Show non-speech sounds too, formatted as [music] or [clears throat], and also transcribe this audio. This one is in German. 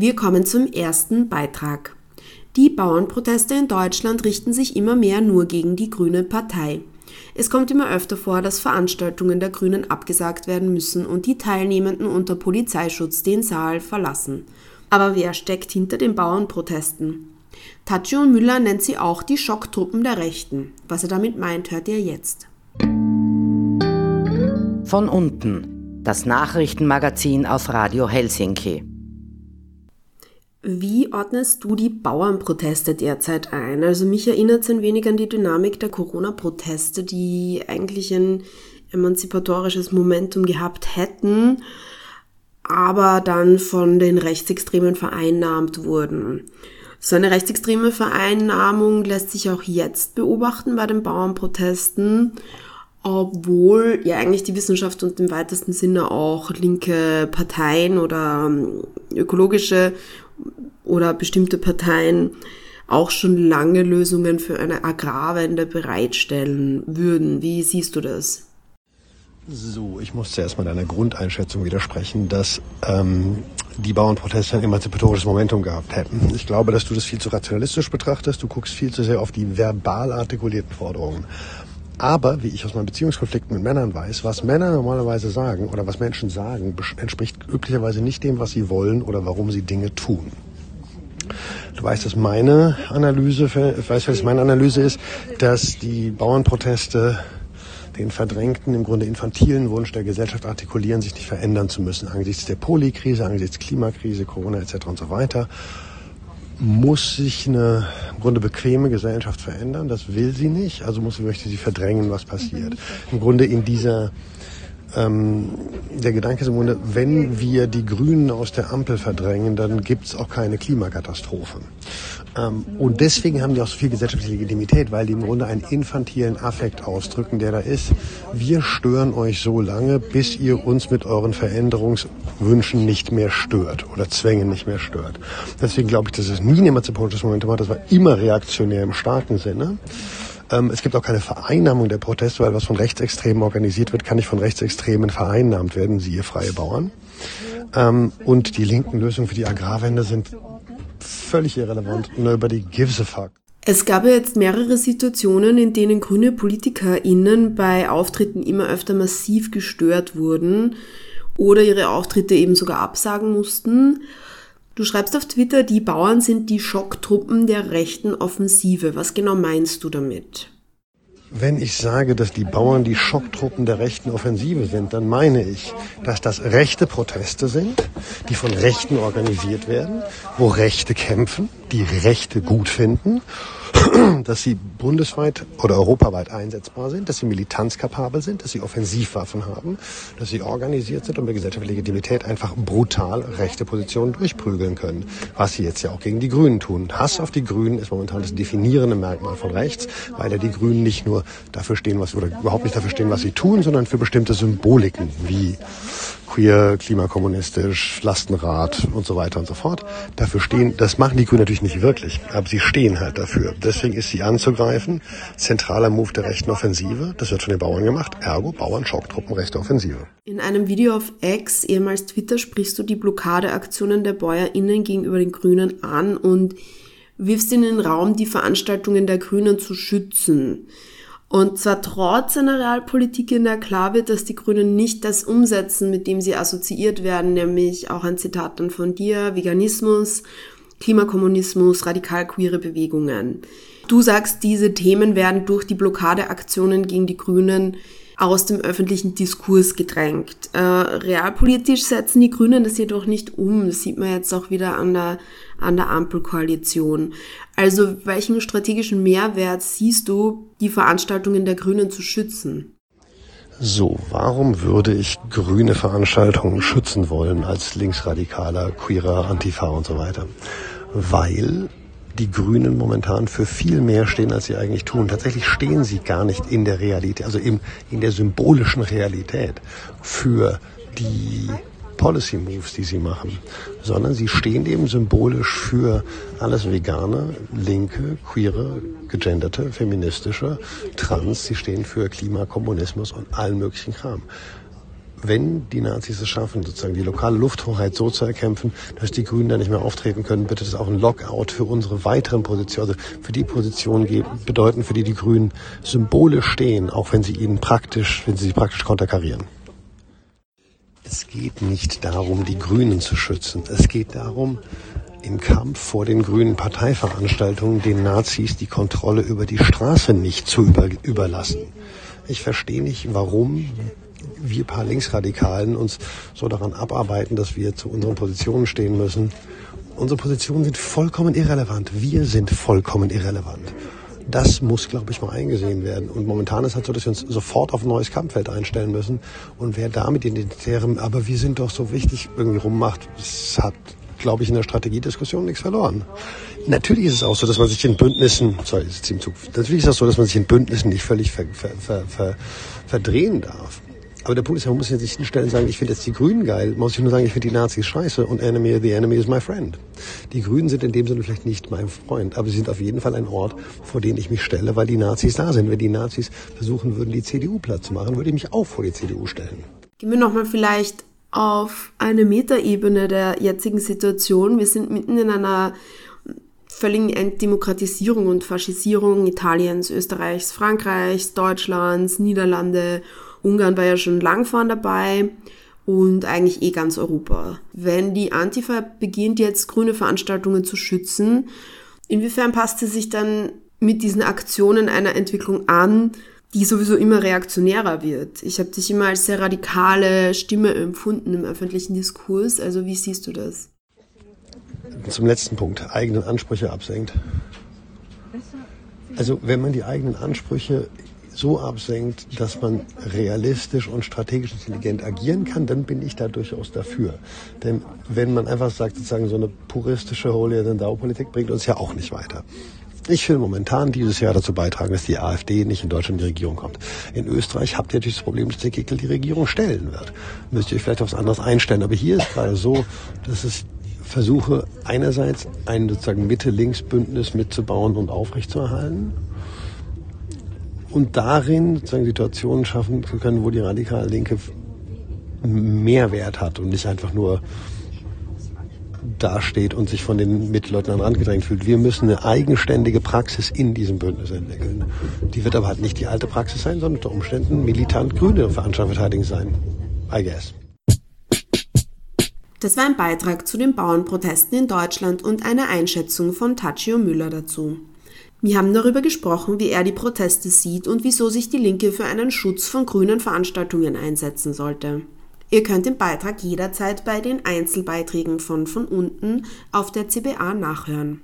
Wir kommen zum ersten Beitrag. Die Bauernproteste in Deutschland richten sich immer mehr nur gegen die Grüne Partei. Es kommt immer öfter vor, dass Veranstaltungen der Grünen abgesagt werden müssen und die Teilnehmenden unter Polizeischutz den Saal verlassen. Aber wer steckt hinter den Bauernprotesten? Tatscho Müller nennt sie auch die Schocktruppen der Rechten. Was er damit meint, hört ihr jetzt. Von unten. Das Nachrichtenmagazin auf Radio Helsinki. Wie ordnest du die Bauernproteste derzeit ein? Also mich erinnert es ein wenig an die Dynamik der Corona-Proteste, die eigentlich ein emanzipatorisches Momentum gehabt hätten, aber dann von den Rechtsextremen vereinnahmt wurden. So eine rechtsextreme Vereinnahmung lässt sich auch jetzt beobachten bei den Bauernprotesten, obwohl ja eigentlich die Wissenschaft und im weitesten Sinne auch linke Parteien oder ähm, ökologische oder bestimmte Parteien auch schon lange Lösungen für eine Agrarwende bereitstellen würden. Wie siehst du das? So, ich muss zuerst mal deiner Grundeinschätzung widersprechen, dass ähm, die Bauernproteste ein emanzipatorisches Momentum gehabt hätten. Ich glaube, dass du das viel zu rationalistisch betrachtest. Du guckst viel zu sehr auf die verbal artikulierten Forderungen. Aber, wie ich aus meinen Beziehungskonflikten mit Männern weiß, was Männer normalerweise sagen oder was Menschen sagen, entspricht üblicherweise nicht dem, was sie wollen oder warum sie Dinge tun. Du weißt, dass meine Analyse, ich weiß, was meine Analyse ist, dass die Bauernproteste den verdrängten, im Grunde infantilen Wunsch der Gesellschaft artikulieren, sich nicht verändern zu müssen angesichts der Polikrise, angesichts Klimakrise, Corona etc. und so weiter muss sich eine im Grunde bequeme Gesellschaft verändern. Das will sie nicht, also muss möchte sie verdrängen, was passiert. Im Grunde in dieser ähm, der Gedanke ist im Grunde, wenn wir die Grünen aus der Ampel verdrängen, dann gibt es auch keine Klimakatastrophe. Ähm, und deswegen haben die auch so viel gesellschaftliche Legitimität, weil die im Grunde einen infantilen Affekt ausdrücken, der da ist. Wir stören euch so lange, bis ihr uns mit euren Veränderungswünschen nicht mehr stört oder Zwängen nicht mehr stört. Deswegen glaube ich, dass es nie ein emanzipatorisches Momentum war. Das war immer reaktionär im starken Sinne. Ähm, es gibt auch keine Vereinnahmung der Proteste, weil was von Rechtsextremen organisiert wird, kann nicht von Rechtsextremen vereinnahmt werden, siehe freie Bauern. Ähm, und die linken Lösungen für die Agrarwende sind völlig irrelevant. Die gives a fuck. Es gab ja jetzt mehrere Situationen, in denen grüne PolitikerInnen bei Auftritten immer öfter massiv gestört wurden oder ihre Auftritte eben sogar absagen mussten. Du schreibst auf Twitter, die Bauern sind die Schocktruppen der rechten Offensive. Was genau meinst du damit? Wenn ich sage, dass die Bauern die Schocktruppen der rechten Offensive sind, dann meine ich, dass das rechte Proteste sind, die von Rechten organisiert werden, wo Rechte kämpfen, die Rechte gut finden [clears throat] dass sie bundesweit oder europaweit einsetzbar sind, dass sie militanzkapabel sind, dass sie Offensivwaffen haben, dass sie organisiert sind und mit gesellschaftlicher Legitimität einfach brutal rechte Positionen durchprügeln können. Was sie jetzt ja auch gegen die Grünen tun. Hass auf die Grünen ist momentan das definierende Merkmal von rechts, weil ja die Grünen nicht nur dafür stehen, was oder überhaupt nicht dafür stehen, was sie tun, sondern für bestimmte Symboliken wie queer, klimakommunistisch, Lastenrad und so weiter und so fort. Dafür stehen, das machen die Grünen natürlich nicht wirklich, aber sie stehen halt dafür. Deswegen ist sie anzugreifen. Zentraler Move der rechten Offensive. Das wird von den Bauern gemacht. Ergo Bauern, Schocktruppen, rechte Offensive. In einem Video auf X, ehemals Twitter, sprichst du die Blockadeaktionen der BäuerInnen gegenüber den Grünen an und wirfst in den Raum, die Veranstaltungen der Grünen zu schützen. Und zwar trotz einer Realpolitik, in der klar wird, dass die Grünen nicht das umsetzen, mit dem sie assoziiert werden, nämlich auch ein Zitat dann von dir, Veganismus, Klimakommunismus, radikal queere Bewegungen. Du sagst, diese Themen werden durch die Blockadeaktionen gegen die Grünen aus dem öffentlichen Diskurs gedrängt. Äh, realpolitisch setzen die Grünen das jedoch nicht um. Das sieht man jetzt auch wieder an der, an der Ampelkoalition. Also welchen strategischen Mehrwert siehst du, die Veranstaltungen der Grünen zu schützen? So, warum würde ich grüne Veranstaltungen schützen wollen als linksradikaler, queerer, Antifa und so weiter? Weil die Grünen momentan für viel mehr stehen, als sie eigentlich tun. Tatsächlich stehen sie gar nicht in der Realität, also im, in der symbolischen Realität für die Policy Moves, die sie machen, sondern sie stehen eben symbolisch für alles Vegane, linke, queere, gegenderte, feministische, trans. Sie stehen für Klimakommunismus und allen möglichen Kram wenn die Nazis es schaffen, sozusagen die lokale Lufthoheit so zu erkämpfen, dass die Grünen da nicht mehr auftreten können, wird es auch ein Lockout für unsere weiteren Positionen, also für die Positionen bedeuten, für die die Grünen symbolisch stehen, auch wenn sie ihnen praktisch, wenn sie sie praktisch konterkarieren. Es geht nicht darum, die Grünen zu schützen. Es geht darum, im Kampf vor den grünen Parteiveranstaltungen den Nazis die Kontrolle über die Straße nicht zu über, überlassen. Ich verstehe nicht, warum wir paar Linksradikalen uns so daran abarbeiten, dass wir zu unseren Positionen stehen müssen. Unsere Positionen sind vollkommen irrelevant. Wir sind vollkommen irrelevant. Das muss, glaube ich, mal eingesehen werden. Und momentan ist es halt so, dass wir uns sofort auf ein neues Kampffeld einstellen müssen. Und wer damit identitären, aber wir sind doch so wichtig, irgendwie rummacht, das hat, glaube ich, in der Strategiediskussion nichts verloren. Natürlich ist es auch so, dass man sich in Bündnissen, sorry, ist Zug, natürlich ist es auch so, dass man sich in Bündnissen nicht völlig ver, ver, ver, verdrehen darf. Aber der Punkt ist, man muss jetzt nicht hinstellen und sagen, ich finde jetzt die Grünen geil. Man muss nur sagen, ich finde die Nazis scheiße und enemy, the enemy is my friend. Die Grünen sind in dem Sinne vielleicht nicht mein Freund, aber sie sind auf jeden Fall ein Ort, vor den ich mich stelle, weil die Nazis da sind. Wenn die Nazis versuchen würden, die CDU platt zu machen, würde ich mich auch vor die CDU stellen. Gehen wir nochmal vielleicht auf eine Metaebene der jetzigen Situation. Wir sind mitten in einer völligen Entdemokratisierung und Faschisierung Italiens, Österreichs, Frankreichs, Deutschlands, Niederlande Ungarn war ja schon lang vorn dabei und eigentlich eh ganz Europa. Wenn die Antifa beginnt jetzt grüne Veranstaltungen zu schützen, inwiefern passt sie sich dann mit diesen Aktionen einer Entwicklung an, die sowieso immer reaktionärer wird? Ich habe dich immer als sehr radikale Stimme empfunden im öffentlichen Diskurs. Also wie siehst du das? Zum letzten Punkt, eigenen Ansprüche absenkt. Also wenn man die eigenen Ansprüche so absenkt, dass man realistisch und strategisch intelligent agieren kann, dann bin ich da durchaus dafür. Denn wenn man einfach sagt, sozusagen so eine puristische Holier-than-Thou-Politik bringt uns ja auch nicht weiter. Ich will momentan dieses Jahr dazu beitragen, dass die AfD nicht in Deutschland in die Regierung kommt. In Österreich habt ihr natürlich das Problem, dass der Kickel die Regierung stellen wird. Müsst ihr euch vielleicht auf was anderes einstellen. Aber hier ist gerade so, dass es versuche, einerseits ein sozusagen Mitte-Links-Bündnis mitzubauen und aufrechtzuerhalten und darin sozusagen Situationen schaffen zu können, wo die radikale Linke mehr Wert hat und nicht einfach nur dasteht und sich von den Mitleuten an den Rand gedrängt fühlt. Wir müssen eine eigenständige Praxis in diesem Bündnis entwickeln. Die wird aber halt nicht die alte Praxis sein, sondern unter Umständen militant grüne Veranstaltungen sein. I guess. Das war ein Beitrag zu den Bauernprotesten in Deutschland und eine Einschätzung von Tachio Müller dazu. Wir haben darüber gesprochen, wie er die Proteste sieht und wieso sich die Linke für einen Schutz von grünen Veranstaltungen einsetzen sollte. Ihr könnt den Beitrag jederzeit bei den Einzelbeiträgen von von unten auf der CBA nachhören.